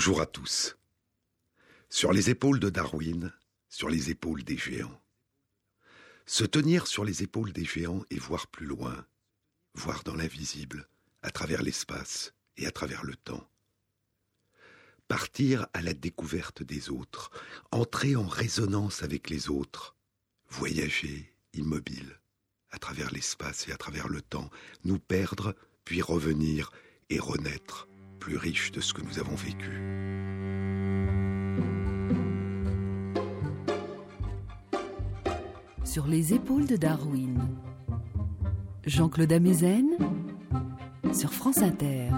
Bonjour à tous. Sur les épaules de Darwin, sur les épaules des géants. Se tenir sur les épaules des géants et voir plus loin, voir dans l'invisible, à travers l'espace et à travers le temps. Partir à la découverte des autres, entrer en résonance avec les autres, voyager immobile à travers l'espace et à travers le temps, nous perdre, puis revenir et renaître plus riche de ce que nous avons vécu. Sur les épaules de Darwin, Jean-Claude Amezen sur France Inter.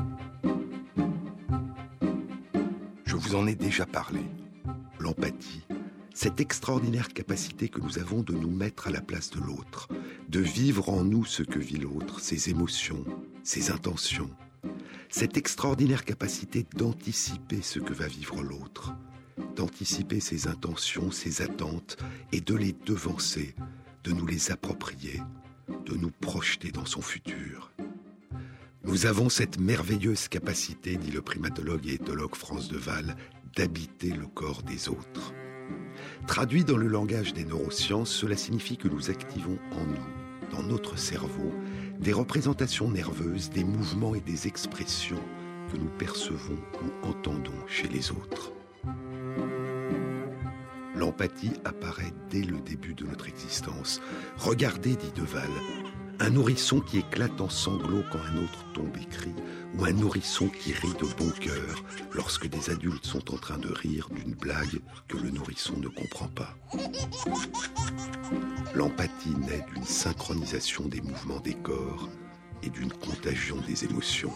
Je vous en ai déjà parlé. L'empathie, cette extraordinaire capacité que nous avons de nous mettre à la place de l'autre, de vivre en nous ce que vit l'autre, ses émotions, ses intentions, cette extraordinaire capacité d'anticiper ce que va vivre l'autre, d'anticiper ses intentions, ses attentes, et de les devancer, de nous les approprier, de nous projeter dans son futur. Nous avons cette merveilleuse capacité, dit le primatologue et éthologue France de Val, d'habiter le corps des autres. Traduit dans le langage des neurosciences, cela signifie que nous activons en nous, dans notre cerveau, des représentations nerveuses, des mouvements et des expressions que nous percevons ou entendons chez les autres. L'empathie apparaît dès le début de notre existence. Regardez, dit Deval, un nourrisson qui éclate en sanglots quand un autre tombe et crie, ou un nourrisson qui rit de bon cœur lorsque des adultes sont en train de rire d'une blague que le nourrisson ne comprend pas. L'empathie naît d'une synchronisation des mouvements des corps et d'une contagion des émotions.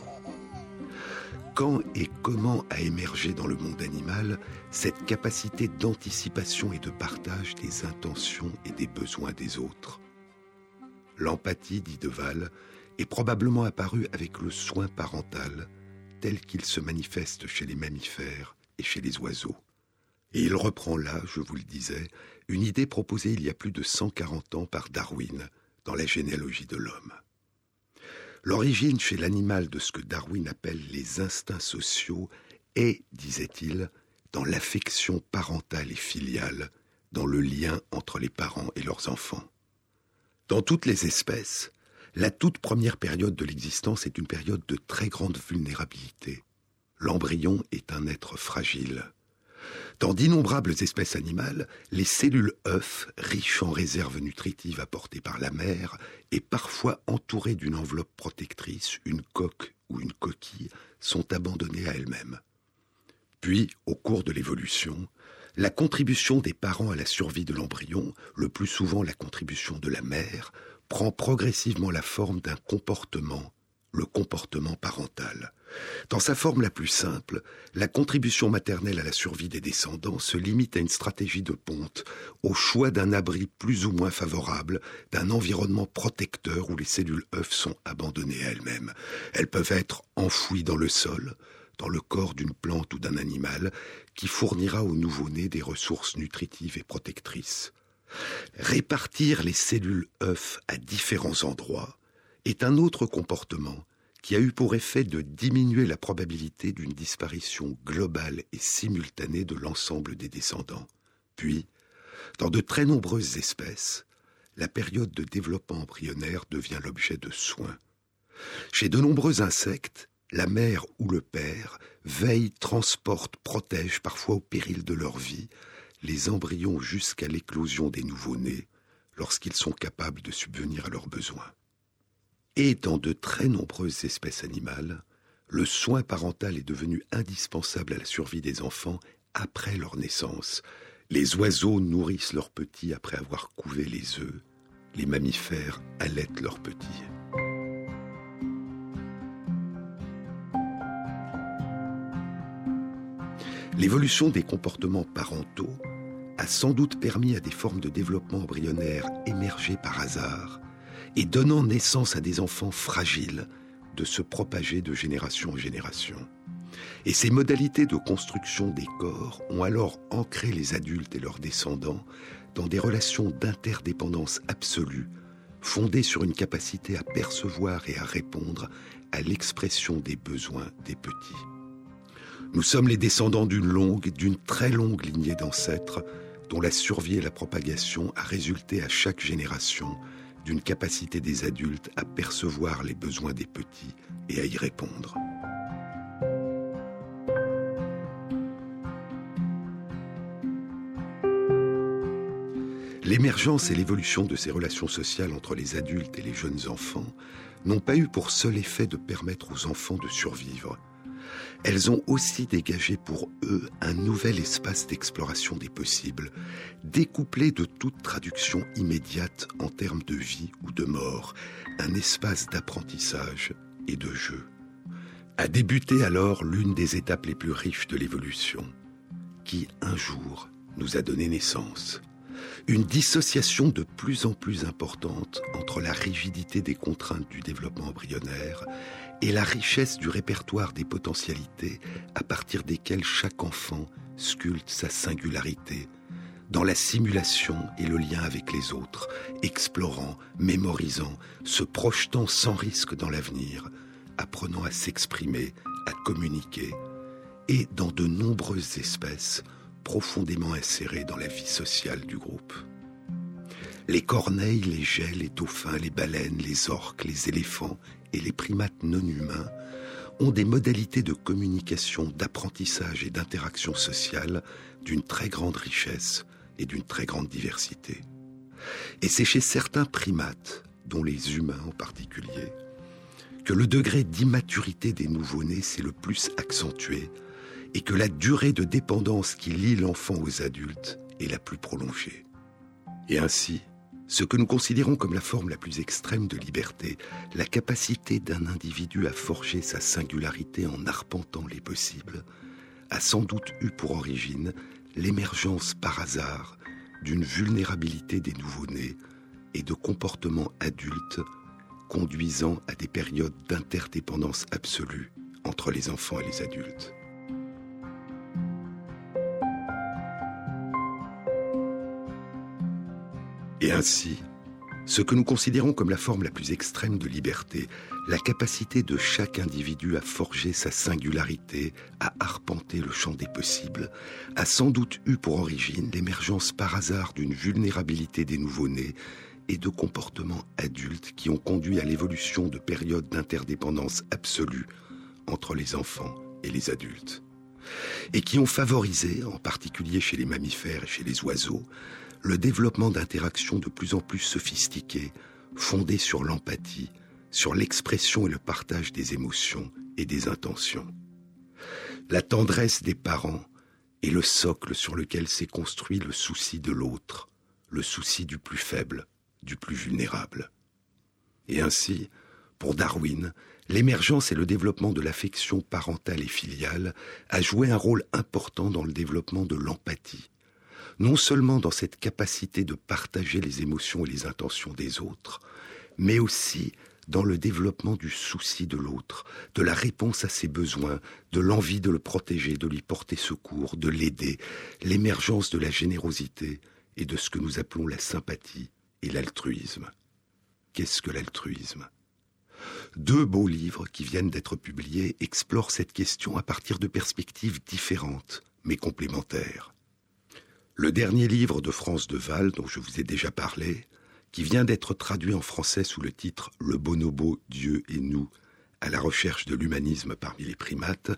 Quand et comment a émergé dans le monde animal cette capacité d'anticipation et de partage des intentions et des besoins des autres? L'empathie, dit Deval, est probablement apparue avec le soin parental tel qu'il se manifeste chez les mammifères et chez les oiseaux. Et il reprend là, je vous le disais, une idée proposée il y a plus de 140 ans par Darwin dans la généalogie de l'homme. L'origine chez l'animal de ce que Darwin appelle les instincts sociaux est, disait-il, dans l'affection parentale et filiale, dans le lien entre les parents et leurs enfants. Dans toutes les espèces, la toute première période de l'existence est une période de très grande vulnérabilité. L'embryon est un être fragile. Dans d'innombrables espèces animales, les cellules œufs, riches en réserves nutritives apportées par la mère et parfois entourées d'une enveloppe protectrice, une coque ou une coquille, sont abandonnées à elles-mêmes. Puis, au cours de l'évolution, la contribution des parents à la survie de l'embryon, le plus souvent la contribution de la mère, prend progressivement la forme d'un comportement, le comportement parental. Dans sa forme la plus simple, la contribution maternelle à la survie des descendants se limite à une stratégie de ponte, au choix d'un abri plus ou moins favorable, d'un environnement protecteur où les cellules œufs sont abandonnées à elles-mêmes. Elles peuvent être enfouies dans le sol, dans le corps d'une plante ou d'un animal, qui fournira au nouveau-né des ressources nutritives et protectrices. Répartir les cellules œufs à différents endroits est un autre comportement qui a eu pour effet de diminuer la probabilité d'une disparition globale et simultanée de l'ensemble des descendants. Puis, dans de très nombreuses espèces, la période de développement embryonnaire devient l'objet de soins. Chez de nombreux insectes, la mère ou le père veille, transporte, protège, parfois au péril de leur vie, les embryons jusqu'à l'éclosion des nouveau-nés, lorsqu'ils sont capables de subvenir à leurs besoins. Et dans de très nombreuses espèces animales, le soin parental est devenu indispensable à la survie des enfants après leur naissance. Les oiseaux nourrissent leurs petits après avoir couvé les œufs. Les mammifères allaitent leurs petits. L'évolution des comportements parentaux a sans doute permis à des formes de développement embryonnaire émergées par hasard et donnant naissance à des enfants fragiles de se propager de génération en génération. Et ces modalités de construction des corps ont alors ancré les adultes et leurs descendants dans des relations d'interdépendance absolue, fondées sur une capacité à percevoir et à répondre à l'expression des besoins des petits. Nous sommes les descendants d'une longue, d'une très longue lignée d'ancêtres dont la survie et la propagation a résulté à chaque génération d'une capacité des adultes à percevoir les besoins des petits et à y répondre. L'émergence et l'évolution de ces relations sociales entre les adultes et les jeunes enfants n'ont pas eu pour seul effet de permettre aux enfants de survivre. Elles ont aussi dégagé pour eux un nouvel espace d'exploration des possibles, découplé de toute traduction immédiate en termes de vie ou de mort, un espace d'apprentissage et de jeu. A débuté alors l'une des étapes les plus riches de l'évolution, qui un jour nous a donné naissance une dissociation de plus en plus importante entre la rigidité des contraintes du développement embryonnaire et la richesse du répertoire des potentialités à partir desquelles chaque enfant sculpte sa singularité, dans la simulation et le lien avec les autres, explorant, mémorisant, se projetant sans risque dans l'avenir, apprenant à s'exprimer, à communiquer, et dans de nombreuses espèces, profondément insérés dans la vie sociale du groupe. Les corneilles, les gels, les dauphins, les baleines, les orques, les éléphants et les primates non humains ont des modalités de communication, d'apprentissage et d'interaction sociale d'une très grande richesse et d'une très grande diversité. Et c'est chez certains primates, dont les humains en particulier, que le degré d'immaturité des nouveau-nés s'est le plus accentué et que la durée de dépendance qui lie l'enfant aux adultes est la plus prolongée. Et ainsi, ce que nous considérons comme la forme la plus extrême de liberté, la capacité d'un individu à forger sa singularité en arpentant les possibles, a sans doute eu pour origine l'émergence par hasard d'une vulnérabilité des nouveau-nés et de comportements adultes conduisant à des périodes d'interdépendance absolue entre les enfants et les adultes. Et ainsi, ce que nous considérons comme la forme la plus extrême de liberté, la capacité de chaque individu à forger sa singularité, à arpenter le champ des possibles, a sans doute eu pour origine l'émergence par hasard d'une vulnérabilité des nouveau-nés et de comportements adultes qui ont conduit à l'évolution de périodes d'interdépendance absolue entre les enfants et les adultes, et qui ont favorisé, en particulier chez les mammifères et chez les oiseaux, le développement d'interactions de plus en plus sophistiquées, fondées sur l'empathie, sur l'expression et le partage des émotions et des intentions. La tendresse des parents est le socle sur lequel s'est construit le souci de l'autre, le souci du plus faible, du plus vulnérable. Et ainsi, pour Darwin, l'émergence et le développement de l'affection parentale et filiale a joué un rôle important dans le développement de l'empathie, non seulement dans cette capacité de partager les émotions et les intentions des autres, mais aussi dans le développement du souci de l'autre, de la réponse à ses besoins, de l'envie de le protéger, de lui porter secours, de l'aider, l'émergence de la générosité et de ce que nous appelons la sympathie et l'altruisme. Qu'est-ce que l'altruisme? Deux beaux livres qui viennent d'être publiés explorent cette question à partir de perspectives différentes, mais complémentaires. Le dernier livre de France Deval, dont je vous ai déjà parlé, qui vient d'être traduit en français sous le titre Le bonobo, Dieu et nous, à la recherche de l'humanisme parmi les primates,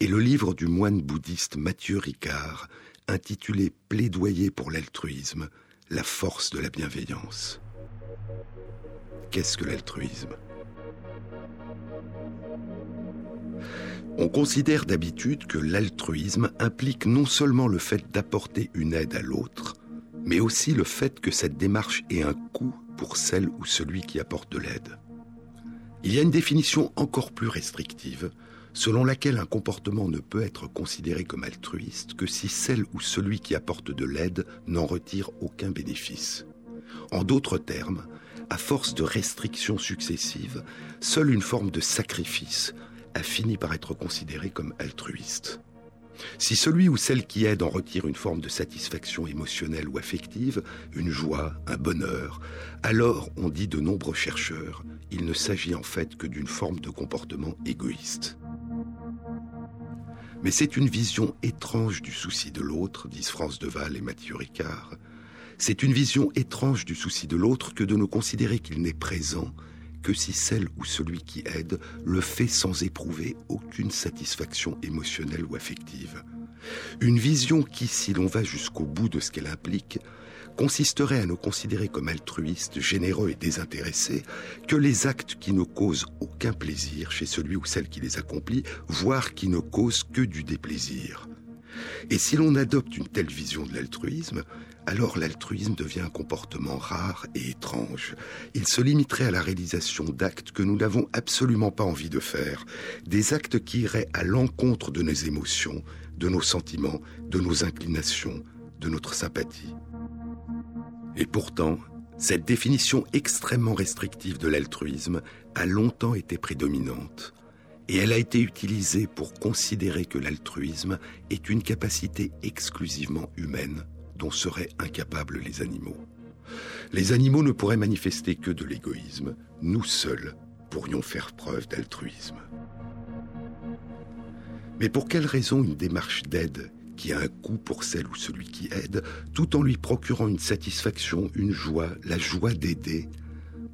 est le livre du moine bouddhiste Mathieu Ricard, intitulé Plaidoyer pour l'altruisme, la force de la bienveillance. Qu'est-ce que l'altruisme? On considère d'habitude que l'altruisme implique non seulement le fait d'apporter une aide à l'autre, mais aussi le fait que cette démarche ait un coût pour celle ou celui qui apporte de l'aide. Il y a une définition encore plus restrictive, selon laquelle un comportement ne peut être considéré comme altruiste que si celle ou celui qui apporte de l'aide n'en retire aucun bénéfice. En d'autres termes, à force de restrictions successives, seule une forme de sacrifice a fini par être considéré comme altruiste. Si celui ou celle qui aide en retire une forme de satisfaction émotionnelle ou affective, une joie, un bonheur, alors, on dit de nombreux chercheurs, il ne s'agit en fait que d'une forme de comportement égoïste. Mais c'est une vision étrange du souci de l'autre, disent France Deval et Mathieu Ricard. C'est une vision étrange du souci de l'autre que de ne considérer qu'il n'est présent que si celle ou celui qui aide le fait sans éprouver aucune satisfaction émotionnelle ou affective. Une vision qui, si l'on va jusqu'au bout de ce qu'elle implique, consisterait à ne considérer comme altruistes, généreux et désintéressés que les actes qui ne causent aucun plaisir chez celui ou celle qui les accomplit, voire qui ne causent que du déplaisir. Et si l'on adopte une telle vision de l'altruisme, alors l'altruisme devient un comportement rare et étrange. Il se limiterait à la réalisation d'actes que nous n'avons absolument pas envie de faire, des actes qui iraient à l'encontre de nos émotions, de nos sentiments, de nos inclinations, de notre sympathie. Et pourtant, cette définition extrêmement restrictive de l'altruisme a longtemps été prédominante, et elle a été utilisée pour considérer que l'altruisme est une capacité exclusivement humaine dont seraient incapables les animaux. Les animaux ne pourraient manifester que de l'égoïsme, nous seuls pourrions faire preuve d'altruisme. Mais pour quelle raison une démarche d'aide qui a un coût pour celle ou celui qui aide, tout en lui procurant une satisfaction, une joie, la joie d'aider.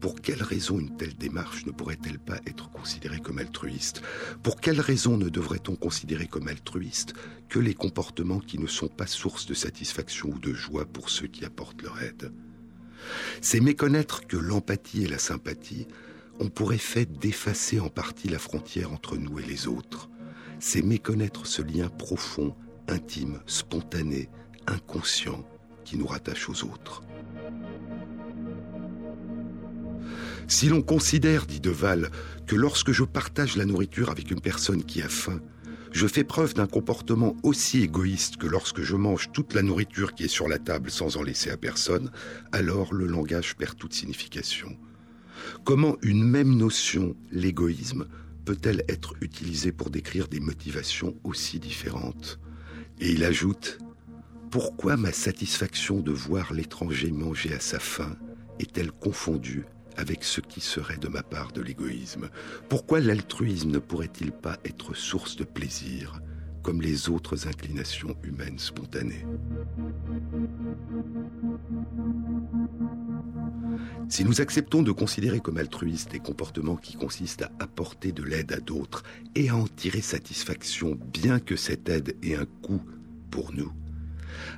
Pour quelle raison une telle démarche ne pourrait-elle pas être considérée comme altruiste? Pour quelle raison ne devrait-on considérer comme altruiste que les comportements qui ne sont pas source de satisfaction ou de joie pour ceux qui apportent leur aide? C'est méconnaître que l'empathie et la sympathie ont pour effet d'effacer en partie la frontière entre nous et les autres. C'est méconnaître ce lien profond intime, spontané, inconscient qui nous rattache aux autres. Si l'on considère, dit Deval, que lorsque je partage la nourriture avec une personne qui a faim, je fais preuve d'un comportement aussi égoïste que lorsque je mange toute la nourriture qui est sur la table sans en laisser à personne, alors le langage perd toute signification. Comment une même notion, l'égoïsme, peut-elle être utilisée pour décrire des motivations aussi différentes? Et il ajoute Pourquoi ma satisfaction de voir l'étranger manger à sa faim est-elle confondue avec ce qui serait de ma part de l'égoïsme. Pourquoi l'altruisme ne pourrait-il pas être source de plaisir comme les autres inclinations humaines spontanées? Si nous acceptons de considérer comme altruistes des comportements qui consistent à apporter de l'aide à d'autres et à en tirer satisfaction, bien que cette aide ait un coût pour nous,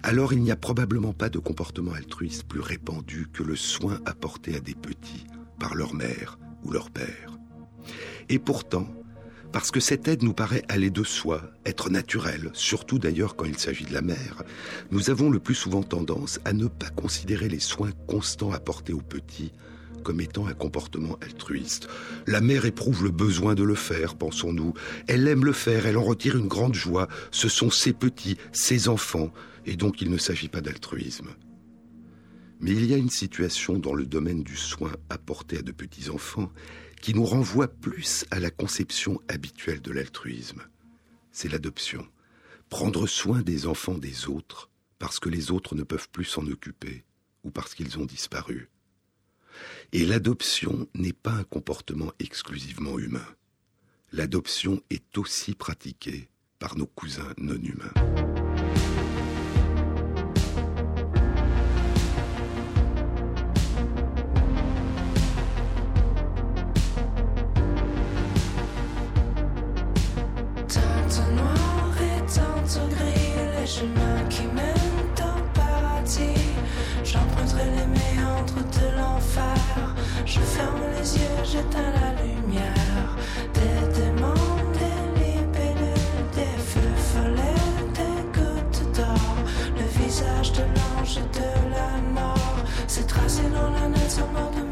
alors il n'y a probablement pas de comportement altruiste plus répandu que le soin apporté à des petits par leur mère ou leur père. Et pourtant, parce que cette aide nous paraît aller de soi, être naturelle, surtout d'ailleurs quand il s'agit de la mère, nous avons le plus souvent tendance à ne pas considérer les soins constants apportés aux petits comme étant un comportement altruiste. La mère éprouve le besoin de le faire, pensons-nous. Elle aime le faire, elle en retire une grande joie. Ce sont ses petits, ses enfants, et donc il ne s'agit pas d'altruisme. Mais il y a une situation dans le domaine du soin apporté à de petits enfants qui nous renvoie plus à la conception habituelle de l'altruisme. C'est l'adoption. Prendre soin des enfants des autres parce que les autres ne peuvent plus s'en occuper ou parce qu'ils ont disparu. Et l'adoption n'est pas un comportement exclusivement humain. L'adoption est aussi pratiquée par nos cousins non humains. chemins qui mènent au paradis. J'emprunterai les méandres de l'enfer. Je ferme les yeux, j'éteins la lumière. Des démons, des des feux follets, des gouttes d'or. Le visage de l'ange et de la mort. C'est tracé dans la nature mort de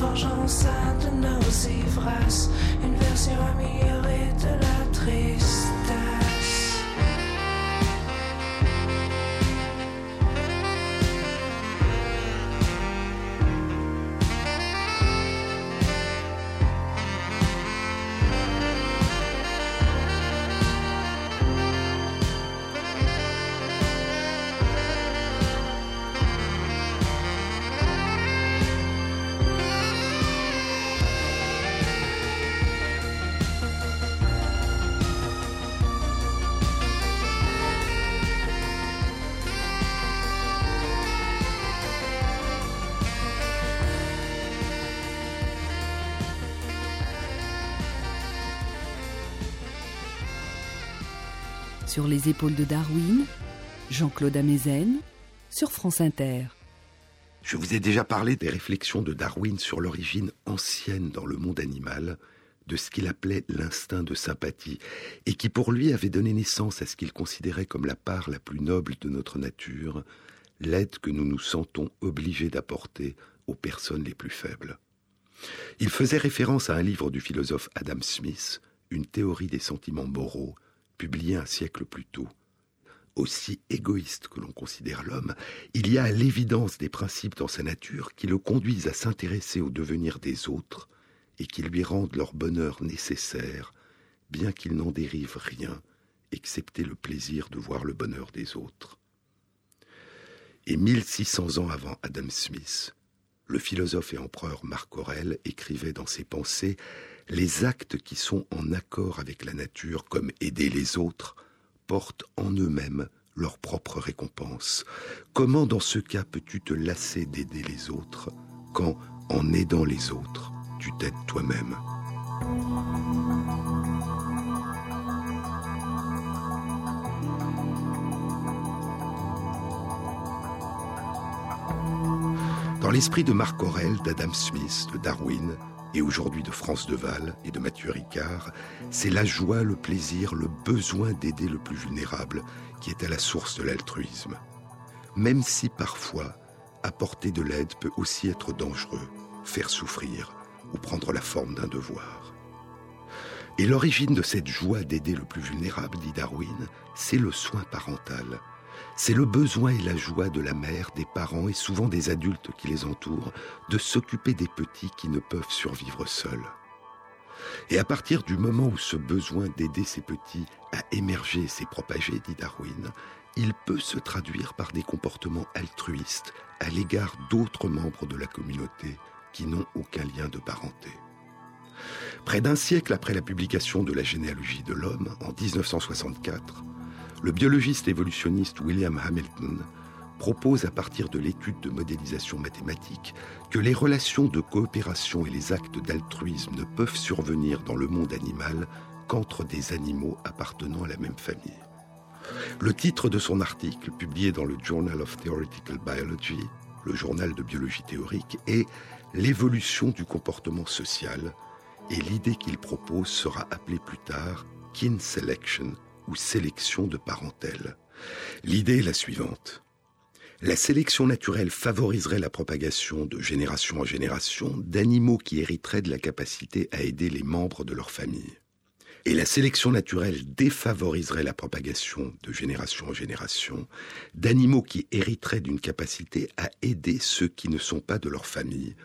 Nous forgeons ça de nos ivresses, une version améliorée de la tristesse. Sur les épaules de Darwin, Jean-Claude Amezen, sur France Inter. Je vous ai déjà parlé des réflexions de Darwin sur l'origine ancienne dans le monde animal de ce qu'il appelait l'instinct de sympathie, et qui pour lui avait donné naissance à ce qu'il considérait comme la part la plus noble de notre nature, l'aide que nous nous sentons obligés d'apporter aux personnes les plus faibles. Il faisait référence à un livre du philosophe Adam Smith, Une théorie des sentiments moraux, publié un siècle plus tôt. Aussi égoïste que l'on considère l'homme, il y a à l'évidence des principes dans sa nature qui le conduisent à s'intéresser au devenir des autres et qui lui rendent leur bonheur nécessaire, bien qu'il n'en dérive rien, excepté le plaisir de voir le bonheur des autres. Et 1600 ans avant Adam Smith, le philosophe et empereur Marc Aurèle écrivait dans ses pensées les actes qui sont en accord avec la nature, comme aider les autres, portent en eux-mêmes leur propre récompense. Comment dans ce cas peux-tu te lasser d'aider les autres quand, en aidant les autres, tu t'aides toi-même? Dans l'esprit de Marc Aurel, d'Adam Smith, de Darwin, et aujourd'hui de France Deval et de Mathieu Ricard, c'est la joie, le plaisir, le besoin d'aider le plus vulnérable qui est à la source de l'altruisme. Même si parfois, apporter de l'aide peut aussi être dangereux, faire souffrir ou prendre la forme d'un devoir. Et l'origine de cette joie d'aider le plus vulnérable, dit Darwin, c'est le soin parental, c'est le besoin et la joie de la mère, des parents et souvent des adultes qui les entourent de s'occuper des petits qui ne peuvent survivre seuls. Et à partir du moment où ce besoin d'aider ces petits a émergé et s'est propagé, dit Darwin, il peut se traduire par des comportements altruistes à l'égard d'autres membres de la communauté qui n'ont aucun lien de parenté. Près d'un siècle après la publication de la généalogie de l'homme, en 1964, le biologiste évolutionniste William Hamilton propose à partir de l'étude de modélisation mathématique que les relations de coopération et les actes d'altruisme ne peuvent survenir dans le monde animal qu'entre des animaux appartenant à la même famille. Le titre de son article, publié dans le Journal of Theoretical Biology, le journal de biologie théorique, est L'évolution du comportement social, et l'idée qu'il propose sera appelée plus tard kin selection, ou sélection de parentèle. L'idée est la suivante. La sélection naturelle favoriserait la propagation de génération en génération d'animaux qui hériteraient de la capacité à aider les membres de leur famille. Et la sélection naturelle défavoriserait la propagation de génération en génération d'animaux qui hériteraient d'une capacité à aider ceux qui ne sont pas de leur famille.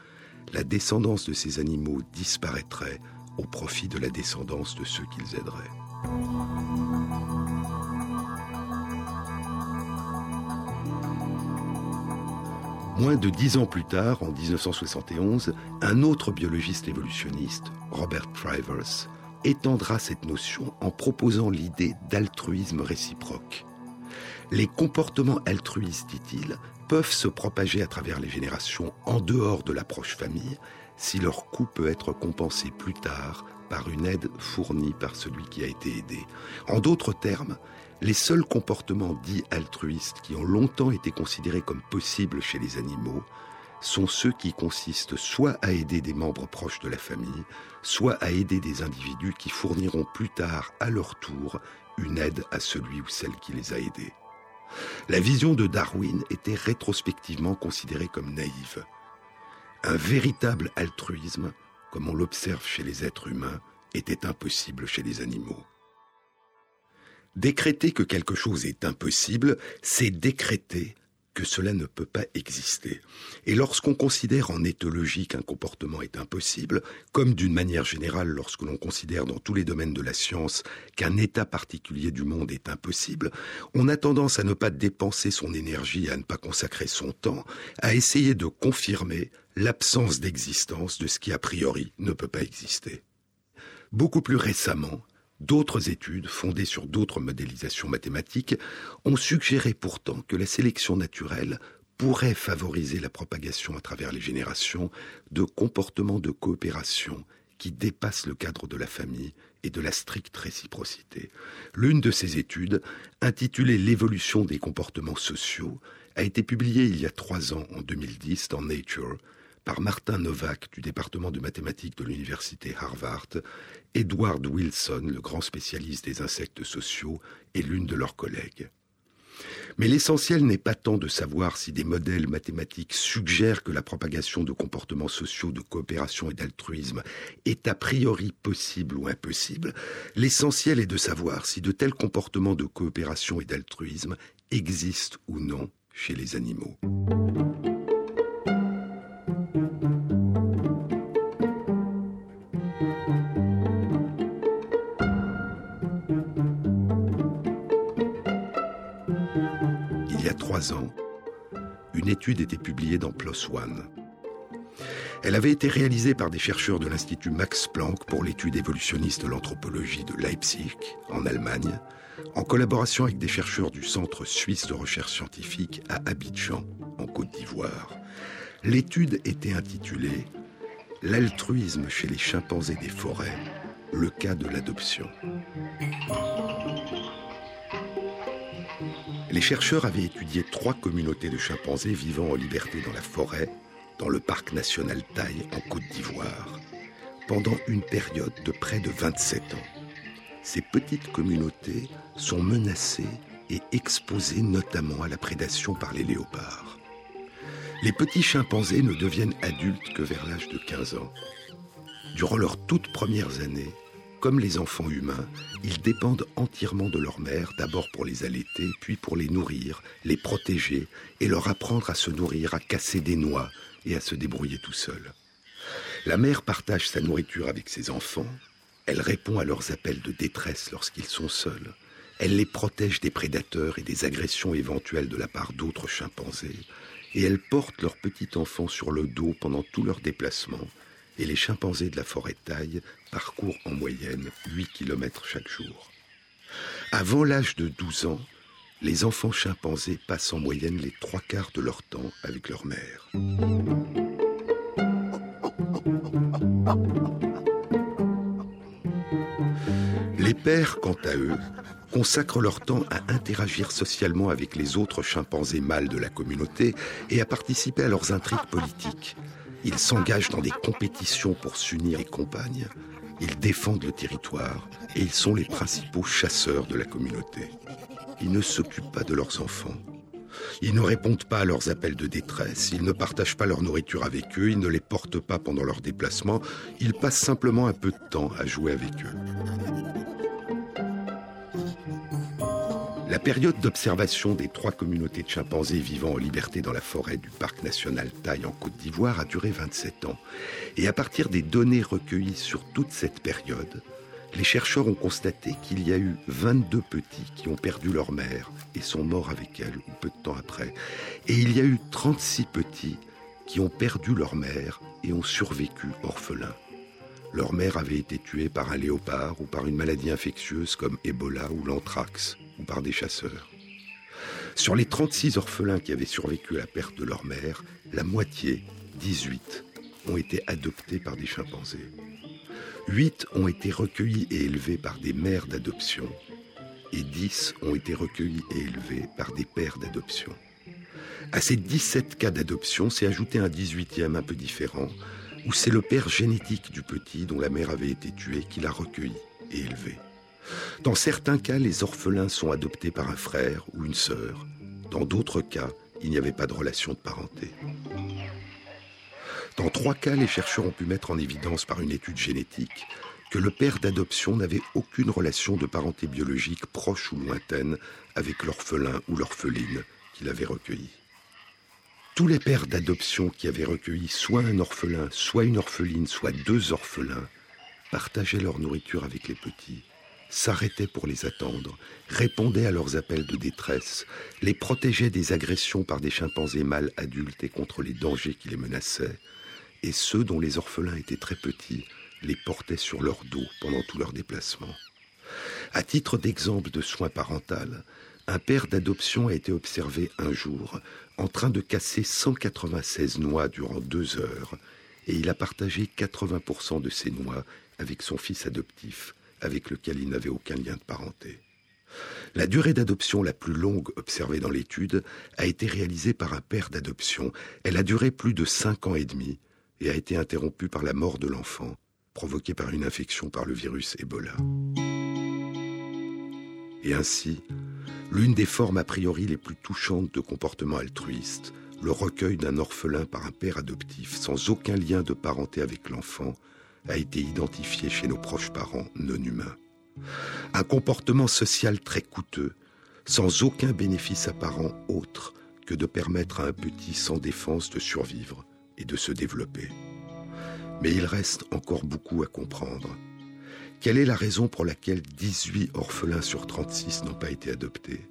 La descendance de ces animaux disparaîtrait au profit de la descendance de ceux qu'ils aideraient. Moins de dix ans plus tard, en 1971, un autre biologiste évolutionniste, Robert Trivers, étendra cette notion en proposant l'idée d'altruisme réciproque. Les comportements altruistes, dit-il, peuvent se propager à travers les générations en dehors de l'approche famille si leur coût peut être compensé plus tard par une aide fournie par celui qui a été aidé. En d'autres termes, les seuls comportements dits altruistes qui ont longtemps été considérés comme possibles chez les animaux sont ceux qui consistent soit à aider des membres proches de la famille, soit à aider des individus qui fourniront plus tard à leur tour une aide à celui ou celle qui les a aidés. La vision de Darwin était rétrospectivement considérée comme naïve. Un véritable altruisme, comme on l'observe chez les êtres humains, était impossible chez les animaux. Décréter que quelque chose est impossible, c'est décréter que cela ne peut pas exister. Et lorsqu'on considère en éthologie qu'un comportement est impossible, comme d'une manière générale lorsque l'on considère dans tous les domaines de la science qu'un état particulier du monde est impossible, on a tendance à ne pas dépenser son énergie, à ne pas consacrer son temps, à essayer de confirmer l'absence d'existence de ce qui a priori ne peut pas exister. Beaucoup plus récemment, D'autres études, fondées sur d'autres modélisations mathématiques, ont suggéré pourtant que la sélection naturelle pourrait favoriser la propagation à travers les générations de comportements de coopération qui dépassent le cadre de la famille et de la stricte réciprocité. L'une de ces études, intitulée L'évolution des comportements sociaux, a été publiée il y a trois ans, en 2010, dans Nature, par Martin Novak du département de mathématiques de l'université Harvard, Edward Wilson, le grand spécialiste des insectes sociaux, et l'une de leurs collègues. Mais l'essentiel n'est pas tant de savoir si des modèles mathématiques suggèrent que la propagation de comportements sociaux de coopération et d'altruisme est a priori possible ou impossible, l'essentiel est de savoir si de tels comportements de coopération et d'altruisme existent ou non chez les animaux. Ans, une étude était publiée dans PLOS ONE. Elle avait été réalisée par des chercheurs de l'Institut Max Planck pour l'étude évolutionniste de l'anthropologie de Leipzig, en Allemagne, en collaboration avec des chercheurs du Centre suisse de recherche scientifique à Abidjan, en Côte d'Ivoire. L'étude était intitulée L'altruisme chez les chimpanzés des forêts, le cas de l'adoption. Les chercheurs avaient étudié trois communautés de chimpanzés vivant en liberté dans la forêt, dans le parc national Taille en Côte d'Ivoire, pendant une période de près de 27 ans. Ces petites communautés sont menacées et exposées notamment à la prédation par les léopards. Les petits chimpanzés ne deviennent adultes que vers l'âge de 15 ans. Durant leurs toutes premières années, comme les enfants humains, ils dépendent entièrement de leur mère, d'abord pour les allaiter, puis pour les nourrir, les protéger et leur apprendre à se nourrir, à casser des noix et à se débrouiller tout seul. La mère partage sa nourriture avec ses enfants, elle répond à leurs appels de détresse lorsqu'ils sont seuls, elle les protège des prédateurs et des agressions éventuelles de la part d'autres chimpanzés, et elle porte leur petit enfant sur le dos pendant tout leur déplacement, et les chimpanzés de la forêt taille parcourent en moyenne 8 km chaque jour. Avant l'âge de 12 ans, les enfants chimpanzés passent en moyenne les trois quarts de leur temps avec leur mère. Les pères, quant à eux, consacrent leur temps à interagir socialement avec les autres chimpanzés mâles de la communauté et à participer à leurs intrigues politiques, ils s'engagent dans des compétitions pour s'unir les compagnes. Ils défendent le territoire et ils sont les principaux chasseurs de la communauté. Ils ne s'occupent pas de leurs enfants. Ils ne répondent pas à leurs appels de détresse, ils ne partagent pas leur nourriture avec eux, ils ne les portent pas pendant leur déplacement, ils passent simplement un peu de temps à jouer avec eux. La période d'observation des trois communautés de chimpanzés vivant en liberté dans la forêt du parc national Taille en Côte d'Ivoire a duré 27 ans. Et à partir des données recueillies sur toute cette période, les chercheurs ont constaté qu'il y a eu 22 petits qui ont perdu leur mère et sont morts avec elle peu de temps après. Et il y a eu 36 petits qui ont perdu leur mère et ont survécu orphelins. Leur mère avait été tuée par un léopard ou par une maladie infectieuse comme Ebola ou l'anthrax par des chasseurs. Sur les 36 orphelins qui avaient survécu à la perte de leur mère, la moitié, 18, ont été adoptés par des chimpanzés. 8 ont été recueillis et élevés par des mères d'adoption et 10 ont été recueillis et élevés par des pères d'adoption. À ces 17 cas d'adoption s'est ajouté un 18e un peu différent, où c'est le père génétique du petit dont la mère avait été tuée qui l'a recueilli et élevé. Dans certains cas, les orphelins sont adoptés par un frère ou une sœur. Dans d'autres cas, il n'y avait pas de relation de parenté. Dans trois cas, les chercheurs ont pu mettre en évidence par une étude génétique que le père d'adoption n'avait aucune relation de parenté biologique proche ou lointaine avec l'orphelin ou l'orpheline qu'il avait recueilli. Tous les pères d'adoption qui avaient recueilli soit un orphelin, soit une orpheline, soit deux orphelins, partageaient leur nourriture avec les petits, s'arrêtaient pour les attendre, répondaient à leurs appels de détresse, les protégeaient des agressions par des chimpanzés mâles adultes et contre les dangers qui les menaçaient, et ceux dont les orphelins étaient très petits les portaient sur leur dos pendant tout leur déplacement. À titre d'exemple de soins parental, un père d'adoption a été observé un jour en train de casser 196 noix durant deux heures, et il a partagé 80% de ces noix avec son fils adoptif, avec lequel il n'avait aucun lien de parenté. La durée d'adoption la plus longue observée dans l'étude a été réalisée par un père d'adoption. Elle a duré plus de cinq ans et demi et a été interrompue par la mort de l'enfant, provoquée par une infection par le virus Ebola. Et ainsi, l'une des formes a priori les plus touchantes de comportement altruiste, le recueil d'un orphelin par un père adoptif sans aucun lien de parenté avec l'enfant, a été identifié chez nos proches parents non humains. Un comportement social très coûteux, sans aucun bénéfice apparent autre que de permettre à un petit sans défense de survivre et de se développer. Mais il reste encore beaucoup à comprendre. Quelle est la raison pour laquelle 18 orphelins sur 36 n'ont pas été adoptés?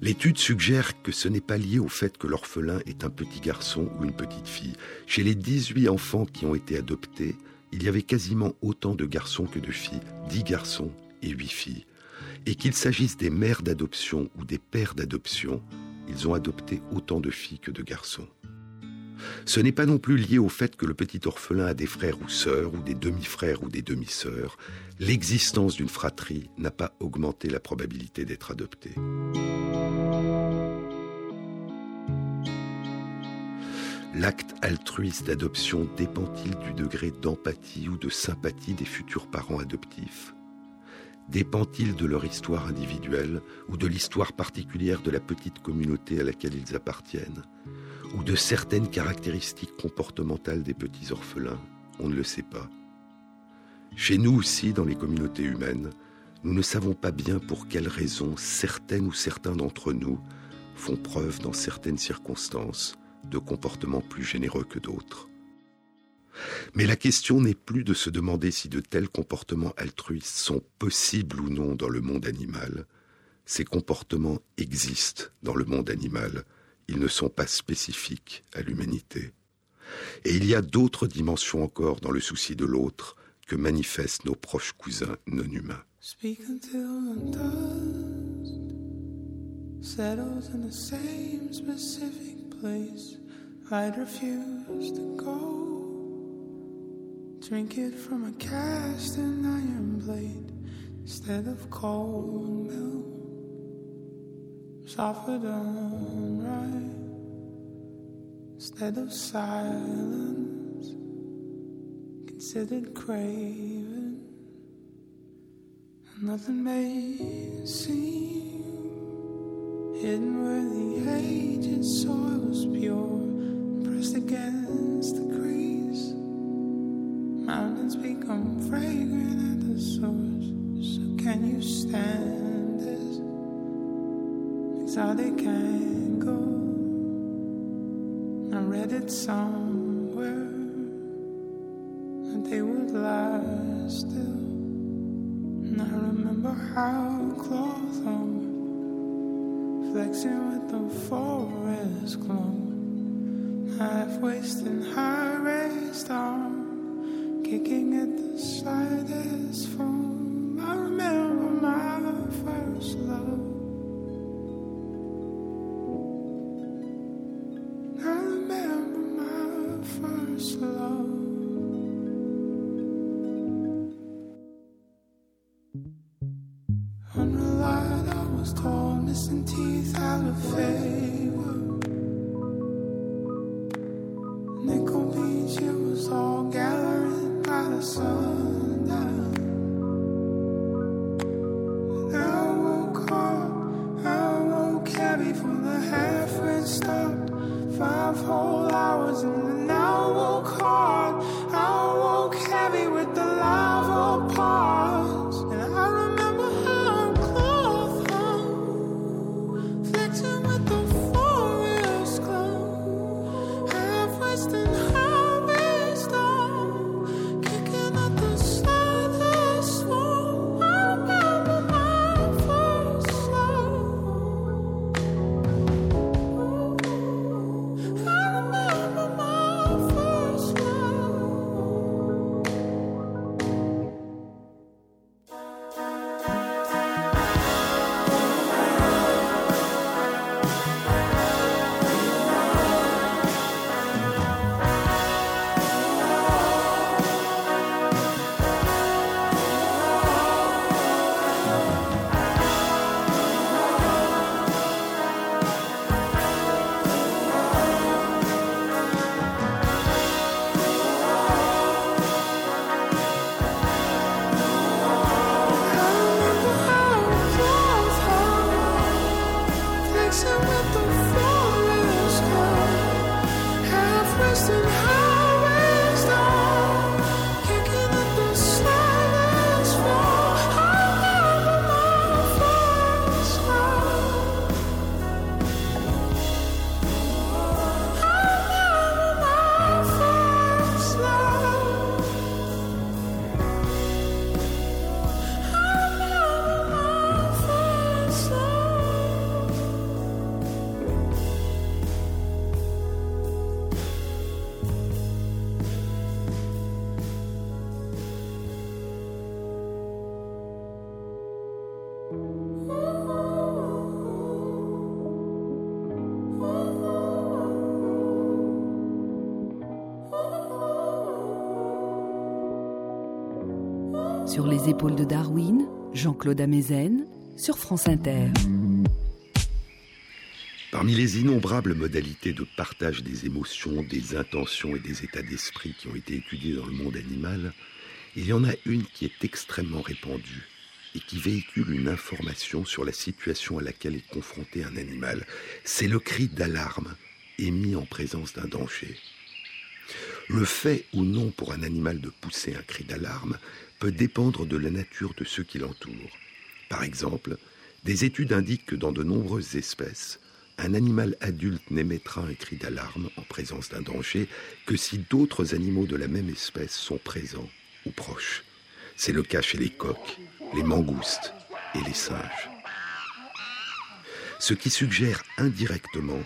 L'étude suggère que ce n'est pas lié au fait que l'orphelin est un petit garçon ou une petite fille. Chez les 18 enfants qui ont été adoptés, il y avait quasiment autant de garçons que de filles, 10 garçons et 8 filles. Et qu'il s'agisse des mères d'adoption ou des pères d'adoption, ils ont adopté autant de filles que de garçons. Ce n'est pas non plus lié au fait que le petit orphelin a des frères ou sœurs, ou des demi-frères ou des demi-sœurs. L'existence d'une fratrie n'a pas augmenté la probabilité d'être adopté. L'acte altruiste d'adoption dépend-il du degré d'empathie ou de sympathie des futurs parents adoptifs? Dépend-il de leur histoire individuelle ou de l'histoire particulière de la petite communauté à laquelle ils appartiennent? Ou de certaines caractéristiques comportementales des petits orphelins, on ne le sait pas. Chez nous aussi, dans les communautés humaines, nous ne savons pas bien pour quelles raisons certaines ou certains d'entre nous font preuve dans certaines circonstances de comportements plus généreux que d'autres. Mais la question n'est plus de se demander si de tels comportements altruistes sont possibles ou non dans le monde animal. Ces comportements existent dans le monde animal ils ne sont pas spécifiques à l'humanité. Et il y a d'autres dimensions encore dans le souci de l'autre que manifestent nos proches cousins non humains. Place. I'd refuse to go. Drink it from a cast and iron blade instead of cold milk. suffer done right instead of silence considered craving and nothing may seem hidden where the aged soil was pure pressed against the crease mountains become fragrant at the source so can you stand they can go. I read it somewhere that they would lie still. And I remember how cloth hung, flexing with the forest glow. Half wasting high raised arm, kicking at the slightest foam. I remember my first love. face. Les épaules de Darwin, Jean-Claude Amezen, sur France Inter. Parmi les innombrables modalités de partage des émotions, des intentions et des états d'esprit qui ont été étudiés dans le monde animal, il y en a une qui est extrêmement répandue et qui véhicule une information sur la situation à laquelle est confronté un animal. C'est le cri d'alarme émis en présence d'un danger. Le fait ou non pour un animal de pousser un cri d'alarme peut dépendre de la nature de ceux qui l'entourent. Par exemple, des études indiquent que dans de nombreuses espèces, un animal adulte n'émettra un cri d'alarme en présence d'un danger que si d'autres animaux de la même espèce sont présents ou proches. C'est le cas chez les coqs, les mangoustes et les singes. Ce qui suggère indirectement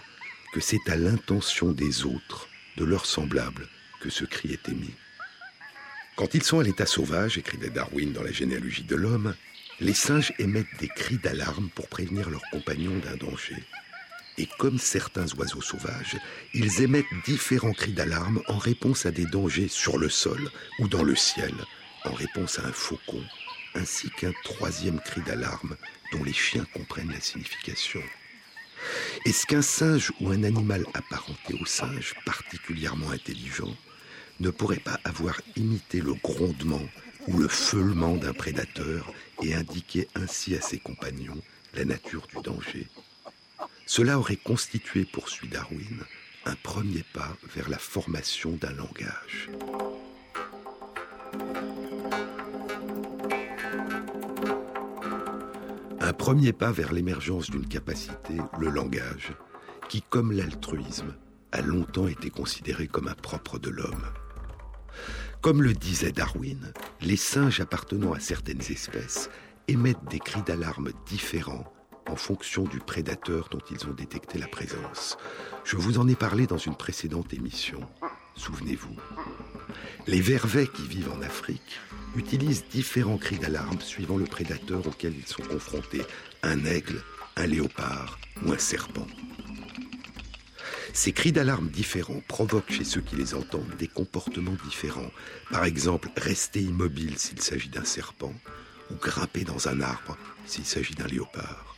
que c'est à l'intention des autres, de leurs semblables, que ce cri est émis. Quand ils sont à l'état sauvage, écrivait Darwin dans la généalogie de l'homme, les singes émettent des cris d'alarme pour prévenir leurs compagnons d'un danger. Et comme certains oiseaux sauvages, ils émettent différents cris d'alarme en réponse à des dangers sur le sol ou dans le ciel, en réponse à un faucon, ainsi qu'un troisième cri d'alarme dont les chiens comprennent la signification. Est-ce qu'un singe ou un animal apparenté au singe, particulièrement intelligent, ne pourrait pas avoir imité le grondement ou le feulement d'un prédateur et indiquer ainsi à ses compagnons la nature du danger cela aurait constitué, poursuit Darwin, un premier pas vers la formation d'un langage. Un premier pas vers l'émergence d'une capacité, le langage, qui, comme l'altruisme, a longtemps été considéré comme un propre de l'homme. Comme le disait Darwin, les singes appartenant à certaines espèces émettent des cris d'alarme différents en fonction du prédateur dont ils ont détecté la présence. Je vous en ai parlé dans une précédente émission. Souvenez-vous. Les vervets qui vivent en Afrique utilisent différents cris d'alarme suivant le prédateur auquel ils sont confrontés. Un aigle, un léopard ou un serpent. Ces cris d'alarme différents provoquent chez ceux qui les entendent des comportements différents. Par exemple, rester immobile s'il s'agit d'un serpent ou grimper dans un arbre s'il s'agit d'un léopard.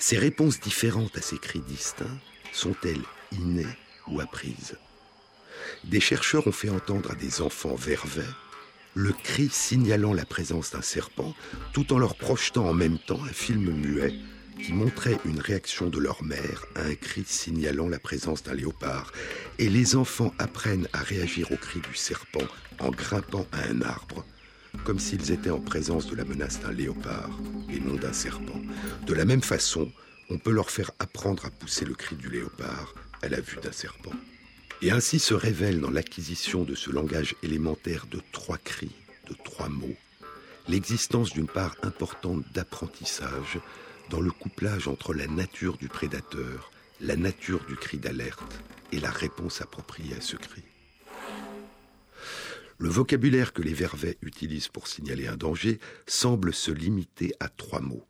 Ces réponses différentes à ces cris distincts sont-elles innées ou apprises? Des chercheurs ont fait entendre à des enfants vervets le cri signalant la présence d'un serpent, tout en leur projetant en même temps un film muet qui montrait une réaction de leur mère à un cri signalant la présence d'un léopard. Et les enfants apprennent à réagir au cri du serpent en grimpant à un arbre comme s'ils étaient en présence de la menace d'un léopard et non d'un serpent. De la même façon, on peut leur faire apprendre à pousser le cri du léopard à la vue d'un serpent. Et ainsi se révèle dans l'acquisition de ce langage élémentaire de trois cris, de trois mots, l'existence d'une part importante d'apprentissage dans le couplage entre la nature du prédateur, la nature du cri d'alerte et la réponse appropriée à ce cri. Le vocabulaire que les vervets utilisent pour signaler un danger semble se limiter à trois mots.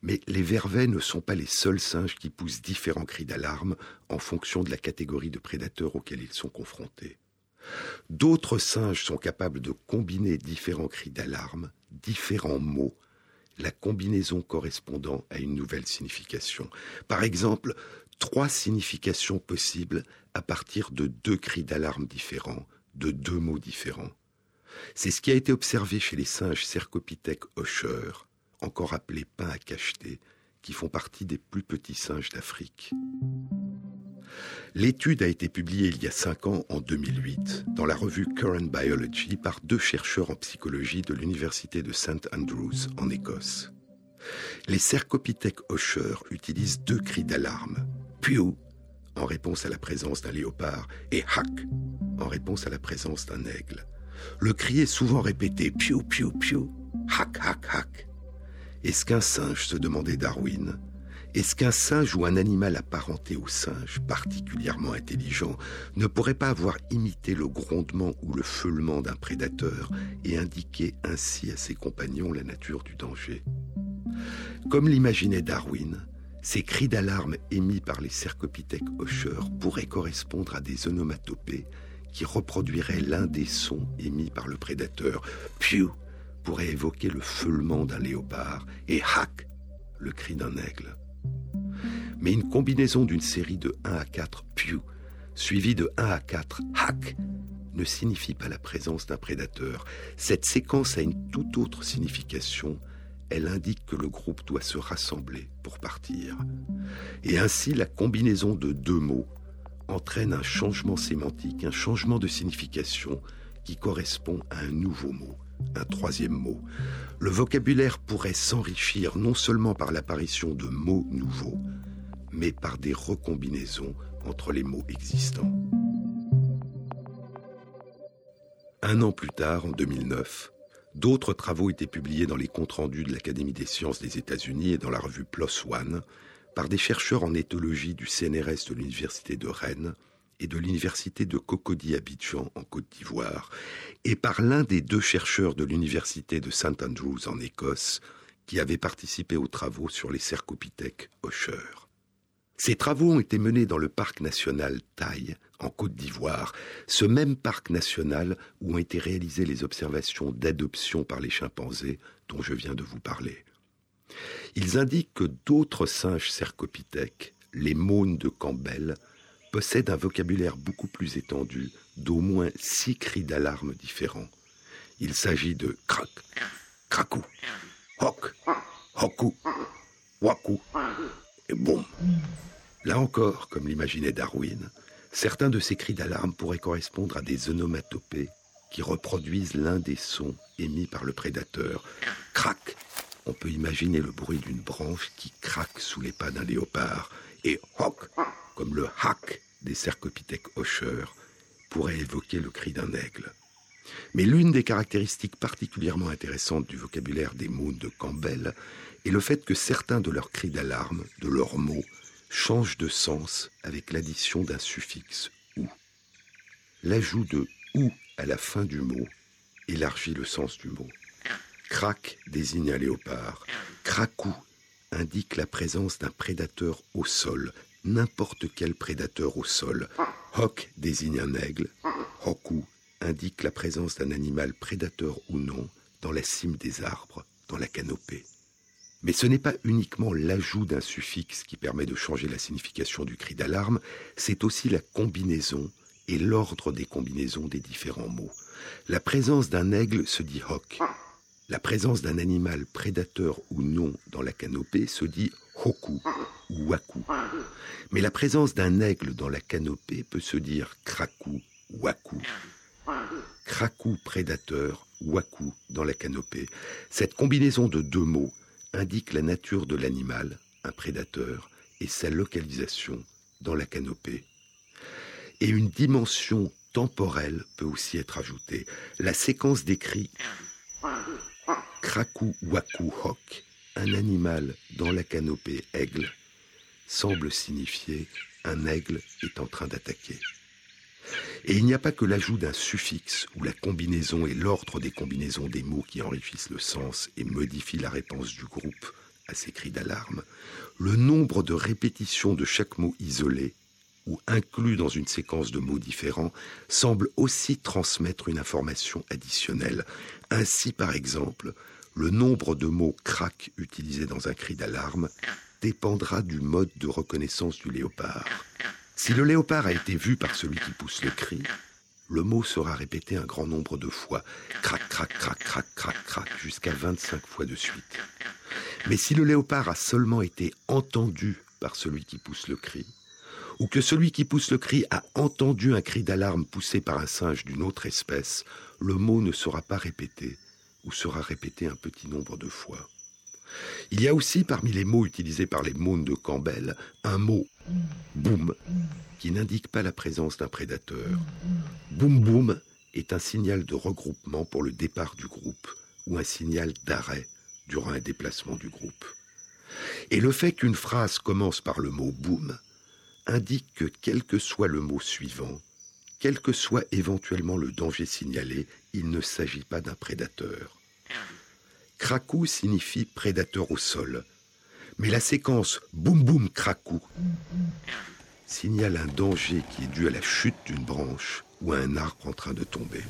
Mais les vervets ne sont pas les seuls singes qui poussent différents cris d'alarme en fonction de la catégorie de prédateurs auxquels ils sont confrontés. D'autres singes sont capables de combiner différents cris d'alarme, différents mots, la combinaison correspondant à une nouvelle signification. Par exemple, trois significations possibles à partir de deux cris d'alarme différents, de deux mots différents. C'est ce qui a été observé chez les singes cercopithèques hocheurs, encore appelés pains à cacheter, qui font partie des plus petits singes d'Afrique. L'étude a été publiée il y a cinq ans, en 2008, dans la revue Current Biology par deux chercheurs en psychologie de l'Université de St Andrews, en Écosse. Les cercopithèques hocheurs utilisent deux cris d'alarme, Pew en réponse à la présence d'un léopard et Hack en réponse à la présence d'un aigle. Le cri est souvent répété piou piou piou, hack hack hack. Est-ce qu'un singe, se demandait Darwin, est-ce qu'un singe ou un animal apparenté au singe, particulièrement intelligent, ne pourrait pas avoir imité le grondement ou le feulement d'un prédateur et indiquer ainsi à ses compagnons la nature du danger? Comme l'imaginait Darwin, ces cris d'alarme émis par les cercopithèques hocheurs pourraient correspondre à des onomatopées qui reproduiraient l'un des sons émis par le prédateur, piou, pourrait évoquer le feulement d'un léopard et hack, le cri d'un aigle. Mais une combinaison d'une série de 1 à 4 piou, suivie de 1 à 4 hack, ne signifie pas la présence d'un prédateur. Cette séquence a une toute autre signification. Elle indique que le groupe doit se rassembler pour partir. Et ainsi, la combinaison de deux mots entraîne un changement sémantique, un changement de signification qui correspond à un nouveau mot, un troisième mot. Le vocabulaire pourrait s'enrichir non seulement par l'apparition de mots nouveaux, mais par des recombinaisons entre les mots existants. Un an plus tard, en 2009, d'autres travaux étaient publiés dans les comptes rendus de l'Académie des sciences des États-Unis et dans la revue PLOS ONE par des chercheurs en éthologie du CNRS de l'Université de Rennes et de l'Université de Cocody Abidjan en Côte d'Ivoire, et par l'un des deux chercheurs de l'Université de St Andrews en Écosse, qui avait participé aux travaux sur les cercopithèques Usher. Ces travaux ont été menés dans le parc national Taille, en Côte d'Ivoire, ce même parc national où ont été réalisées les observations d'adoption par les chimpanzés dont je viens de vous parler. Ils indiquent que d'autres singes cercopithèques, les mônes de Campbell, possèdent un vocabulaire beaucoup plus étendu d'au moins six cris d'alarme différents. Il s'agit de crac, cracou, hoc, hoku, waku et boum. Là encore, comme l'imaginait Darwin, certains de ces cris d'alarme pourraient correspondre à des onomatopées qui reproduisent l'un des sons émis par le prédateur. Crac On peut imaginer le bruit d'une branche qui craque sous les pas d'un léopard. Et hoc Comme le hack des cercopithèques hocheurs, pourrait évoquer le cri d'un aigle. Mais l'une des caractéristiques particulièrement intéressantes du vocabulaire des mots de Campbell est le fait que certains de leurs cris d'alarme, de leurs mots, change de sens avec l'addition d'un suffixe ou. L'ajout de ou à la fin du mot élargit le sens du mot. Crac désigne un léopard. Cracou indique la présence d'un prédateur au sol, n'importe quel prédateur au sol. Hoc désigne un aigle. Hoku indique la présence d'un animal prédateur ou non dans la cime des arbres, dans la canopée. Mais ce n'est pas uniquement l'ajout d'un suffixe qui permet de changer la signification du cri d'alarme, c'est aussi la combinaison et l'ordre des combinaisons des différents mots. La présence d'un aigle se dit hoc. La présence d'un animal prédateur ou non dans la canopée se dit hoku waku. Mais la présence d'un aigle dans la canopée peut se dire krakou, waku. Krakou prédateur, waku dans la canopée. Cette combinaison de deux mots indique la nature de l'animal, un prédateur, et sa localisation dans la canopée. Et une dimension temporelle peut aussi être ajoutée. La séquence décrit Kraku Waku Hok, un animal dans la canopée aigle, semble signifier un aigle est en train d'attaquer. Et il n'y a pas que l'ajout d'un suffixe ou la combinaison et l'ordre des combinaisons des mots qui enrichissent le sens et modifient la réponse du groupe à ces cris d'alarme. Le nombre de répétitions de chaque mot isolé ou inclus dans une séquence de mots différents semble aussi transmettre une information additionnelle. Ainsi, par exemple, le nombre de mots crack utilisés dans un cri d'alarme dépendra du mode de reconnaissance du léopard. Si le léopard a été vu par celui qui pousse le cri, le mot sera répété un grand nombre de fois, crac, crac, crac, crac, crac, crac, jusqu'à 25 fois de suite. Mais si le léopard a seulement été entendu par celui qui pousse le cri, ou que celui qui pousse le cri a entendu un cri d'alarme poussé par un singe d'une autre espèce, le mot ne sera pas répété, ou sera répété un petit nombre de fois. Il y a aussi parmi les mots utilisés par les mônes de Campbell un mot boum qui n'indique pas la présence d'un prédateur. Boum boum est un signal de regroupement pour le départ du groupe ou un signal d'arrêt durant un déplacement du groupe. Et le fait qu'une phrase commence par le mot boum indique que quel que soit le mot suivant, quel que soit éventuellement le danger signalé, il ne s'agit pas d'un prédateur. Krakou signifie prédateur au sol. Mais la séquence boum boum krakou signale un danger qui est dû à la chute d'une branche ou à un arbre en train de tomber.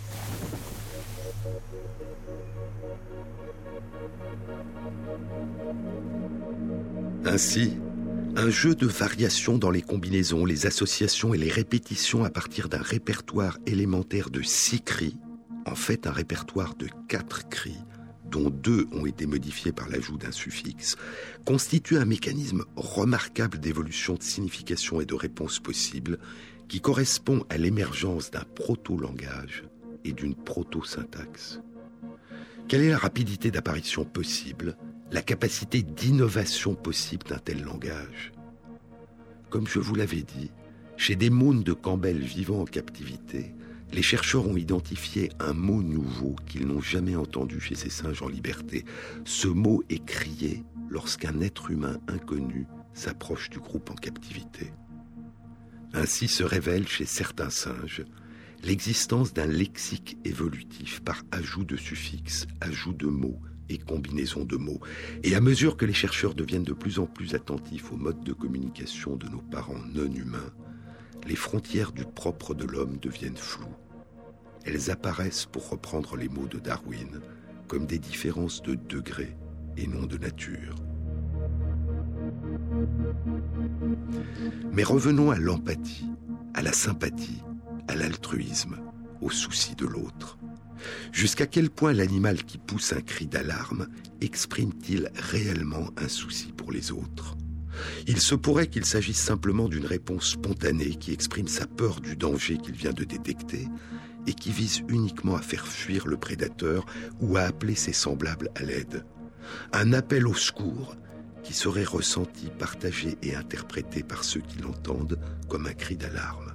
Ainsi, un jeu de variations dans les combinaisons, les associations et les répétitions à partir d'un répertoire élémentaire de six cris, en fait un répertoire de quatre cris, dont deux ont été modifiés par l'ajout d'un suffixe, constitue un mécanisme remarquable d'évolution de signification et de réponse possible qui correspond à l'émergence d'un proto-langage et d'une proto-syntaxe. Quelle est la rapidité d'apparition possible la capacité d'innovation possible d'un tel langage? Comme je vous l'avais dit, chez des mônes de Campbell vivant en captivité, les chercheurs ont identifié un mot nouveau qu'ils n'ont jamais entendu chez ces singes en liberté. Ce mot est crié lorsqu'un être humain inconnu s'approche du groupe en captivité. Ainsi se révèle chez certains singes l'existence d'un lexique évolutif par ajout de suffixes, ajout de mots, et combinaisons de mots. Et à mesure que les chercheurs deviennent de plus en plus attentifs aux modes de communication de nos parents non humains, les frontières du propre de l'homme deviennent floues. Elles apparaissent, pour reprendre les mots de Darwin, comme des différences de degré et non de nature. Mais revenons à l'empathie, à la sympathie, à l'altruisme, au souci de l'autre. Jusqu'à quel point l'animal qui pousse un cri d'alarme exprime-t-il réellement un souci pour les autres? Il se pourrait qu'il s'agisse simplement d'une réponse spontanée qui exprime sa peur du danger qu'il vient de détecter et qui vise uniquement à faire fuir le prédateur ou à appeler ses semblables à l'aide. Un appel au secours qui serait ressenti, partagé et interprété par ceux qui l'entendent comme un cri d'alarme.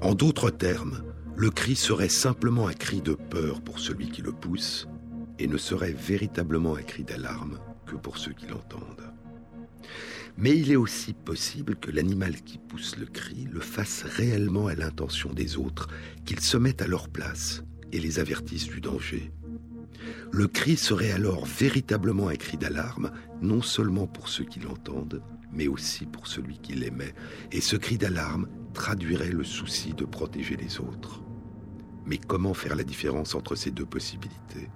En d'autres termes, le cri serait simplement un cri de peur pour celui qui le pousse et ne serait véritablement un cri d'alarme que pour ceux qui l'entendent. Mais il est aussi possible que l'animal qui pousse le cri le fasse réellement à l'intention des autres, qu'il se mette à leur place et les avertisse du danger. Le cri serait alors véritablement un cri d'alarme, non seulement pour ceux qui l'entendent, mais aussi pour celui qui l'émet. Et ce cri d'alarme traduirait le souci de protéger les autres. Mais comment faire la différence entre ces deux possibilités?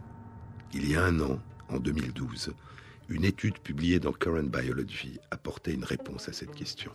Il y a un an, en 2012, une étude publiée dans Current Biology apportait une réponse à cette question.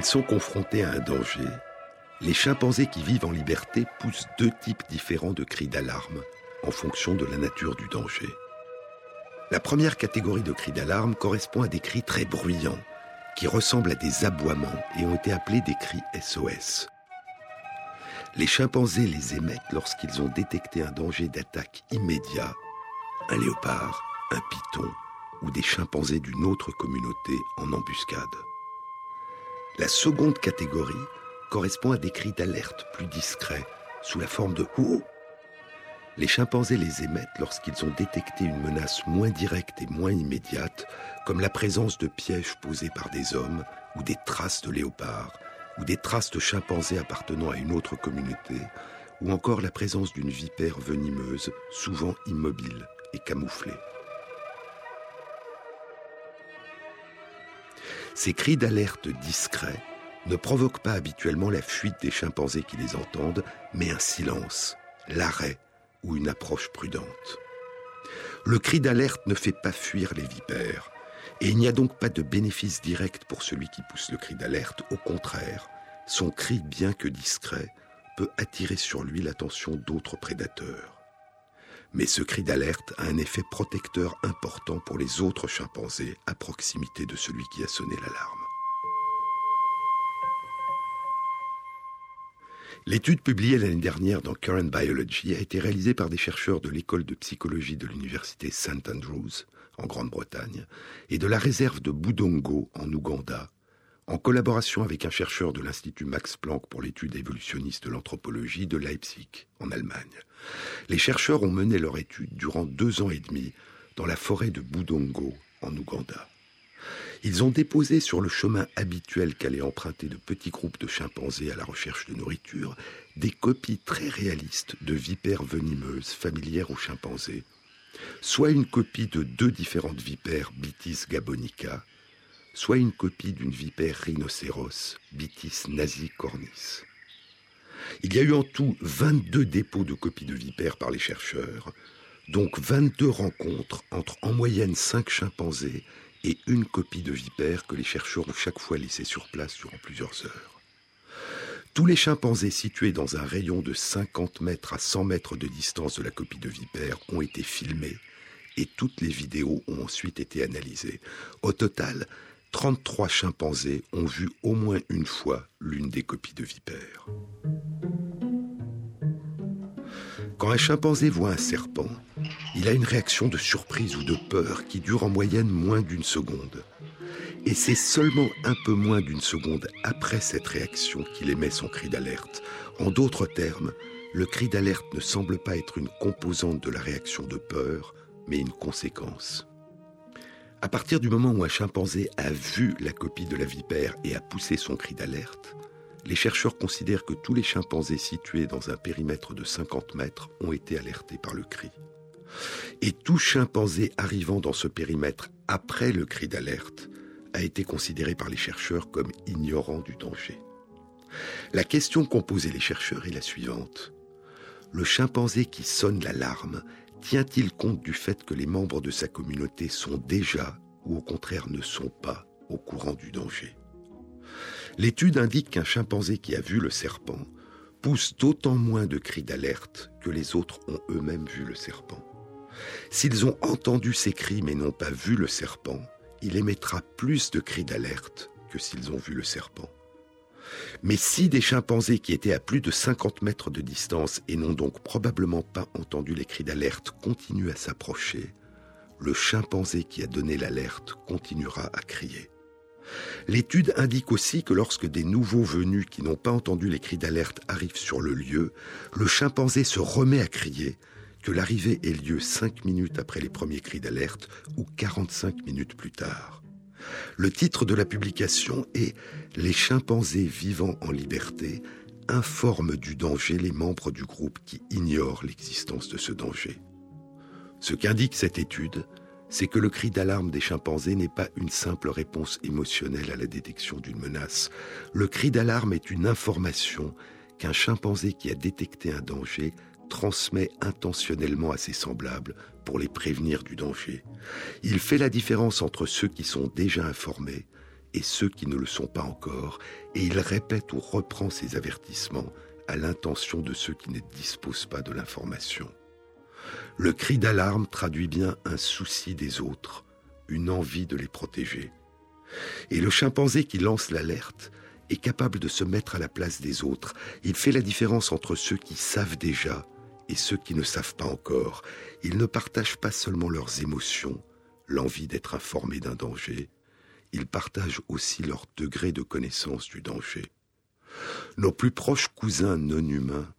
Quand ils sont confrontés à un danger, les chimpanzés qui vivent en liberté poussent deux types différents de cris d'alarme en fonction de la nature du danger. La première catégorie de cris d'alarme correspond à des cris très bruyants, qui ressemblent à des aboiements et ont été appelés des cris SOS. Les chimpanzés les émettent lorsqu'ils ont détecté un danger d'attaque immédiat, un léopard, un python ou des chimpanzés d'une autre communauté en embuscade. La seconde catégorie correspond à des cris d'alerte plus discrets, sous la forme de. Les chimpanzés les émettent lorsqu'ils ont détecté une menace moins directe et moins immédiate, comme la présence de pièges posés par des hommes ou des traces de léopards, ou des traces de chimpanzés appartenant à une autre communauté, ou encore la présence d'une vipère venimeuse, souvent immobile et camouflée. Ces cris d'alerte discrets ne provoquent pas habituellement la fuite des chimpanzés qui les entendent, mais un silence, l'arrêt ou une approche prudente. Le cri d'alerte ne fait pas fuir les vipères, et il n'y a donc pas de bénéfice direct pour celui qui pousse le cri d'alerte. Au contraire, son cri, bien que discret, peut attirer sur lui l'attention d'autres prédateurs. Mais ce cri d'alerte a un effet protecteur important pour les autres chimpanzés à proximité de celui qui a sonné l'alarme. L'étude publiée l'année dernière dans Current Biology a été réalisée par des chercheurs de l'école de psychologie de l'université St Andrews en Grande-Bretagne et de la réserve de Budongo en Ouganda, en collaboration avec un chercheur de l'Institut Max Planck pour l'étude évolutionniste de l'anthropologie de Leipzig en Allemagne. Les chercheurs ont mené leur étude durant deux ans et demi dans la forêt de Budongo en Ouganda. Ils ont déposé sur le chemin habituel qu'allaient emprunter de petits groupes de chimpanzés à la recherche de nourriture des copies très réalistes de vipères venimeuses familières aux chimpanzés, soit une copie de deux différentes vipères Bitis gabonica, soit une copie d'une vipère rhinocéros Bitis nasicornis. Il y a eu en tout 22 dépôts de copies de vipères par les chercheurs, donc 22 rencontres entre en moyenne 5 chimpanzés et une copie de vipère que les chercheurs ont chaque fois laissée sur place durant plusieurs heures. Tous les chimpanzés situés dans un rayon de 50 mètres à 100 mètres de distance de la copie de vipère ont été filmés et toutes les vidéos ont ensuite été analysées. Au total, 33 chimpanzés ont vu au moins une fois l'une des copies de vipère. Quand un chimpanzé voit un serpent, il a une réaction de surprise ou de peur qui dure en moyenne moins d'une seconde. Et c'est seulement un peu moins d'une seconde après cette réaction qu'il émet son cri d'alerte. En d'autres termes, le cri d'alerte ne semble pas être une composante de la réaction de peur, mais une conséquence. À partir du moment où un chimpanzé a vu la copie de la vipère et a poussé son cri d'alerte, les chercheurs considèrent que tous les chimpanzés situés dans un périmètre de 50 mètres ont été alertés par le cri. Et tout chimpanzé arrivant dans ce périmètre après le cri d'alerte a été considéré par les chercheurs comme ignorant du danger. La question qu'ont posée les chercheurs est la suivante. Le chimpanzé qui sonne l'alarme tient-il compte du fait que les membres de sa communauté sont déjà, ou au contraire ne sont pas, au courant du danger? L'étude indique qu'un chimpanzé qui a vu le serpent pousse d'autant moins de cris d'alerte que les autres ont eux-mêmes vu le serpent. S'ils ont entendu ces cris mais n'ont pas vu le serpent, il émettra plus de cris d'alerte que s'ils ont vu le serpent. Mais si des chimpanzés qui étaient à plus de 50 mètres de distance et n'ont donc probablement pas entendu les cris d'alerte continuent à s'approcher, le chimpanzé qui a donné l'alerte continuera à crier. L'étude indique aussi que lorsque des nouveaux venus qui n'ont pas entendu les cris d'alerte arrivent sur le lieu, le chimpanzé se remet à crier, que l'arrivée ait lieu 5 minutes après les premiers cris d'alerte ou 45 minutes plus tard. Le titre de la publication est Les chimpanzés vivant en liberté informent du danger les membres du groupe qui ignorent l'existence de ce danger. Ce qu'indique cette étude, c'est que le cri d'alarme des chimpanzés n'est pas une simple réponse émotionnelle à la détection d'une menace. Le cri d'alarme est une information qu'un chimpanzé qui a détecté un danger transmet intentionnellement à ses semblables pour les prévenir du danger. Il fait la différence entre ceux qui sont déjà informés et ceux qui ne le sont pas encore, et il répète ou reprend ses avertissements à l'intention de ceux qui ne disposent pas de l'information. Le cri d'alarme traduit bien un souci des autres, une envie de les protéger. Et le chimpanzé qui lance l'alerte est capable de se mettre à la place des autres. Il fait la différence entre ceux qui savent déjà et ceux qui ne savent pas encore. Ils ne partagent pas seulement leurs émotions, l'envie d'être informés d'un danger, ils partagent aussi leur degré de connaissance du danger. Nos plus proches cousins non humains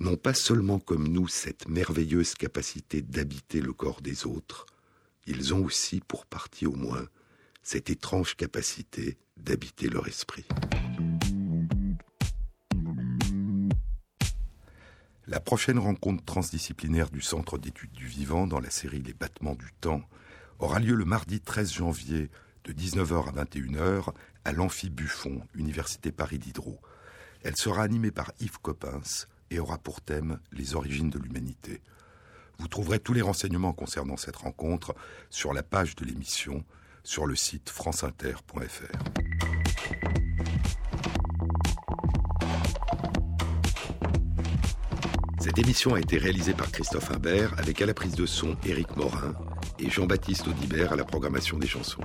n'ont pas seulement comme nous cette merveilleuse capacité d'habiter le corps des autres, ils ont aussi, pour partie au moins, cette étrange capacité d'habiter leur esprit. La prochaine rencontre transdisciplinaire du Centre d'études du vivant dans la série Les battements du temps aura lieu le mardi 13 janvier de 19h à 21h à l'Amphi Buffon, Université Paris Diderot. Elle sera animée par Yves Coppens et aura pour thème les origines de l'humanité. Vous trouverez tous les renseignements concernant cette rencontre sur la page de l'émission sur le site franceinter.fr. Cette émission a été réalisée par Christophe Imbert avec à la prise de son Éric Morin et Jean-Baptiste Audibert à la programmation des chansons.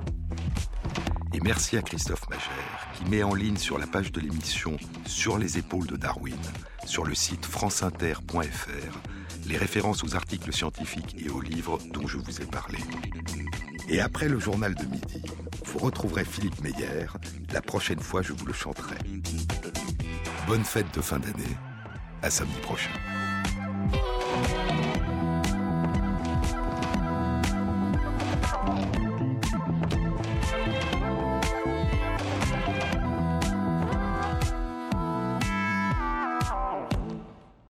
Et merci à Christophe Magère qui met en ligne sur la page de l'émission Sur les épaules de Darwin, sur le site franceinter.fr, les références aux articles scientifiques et aux livres dont je vous ai parlé. Et après le journal de midi, vous retrouverez Philippe Meyer. La prochaine fois, je vous le chanterai. Bonne fête de fin d'année. À samedi prochain. Bye.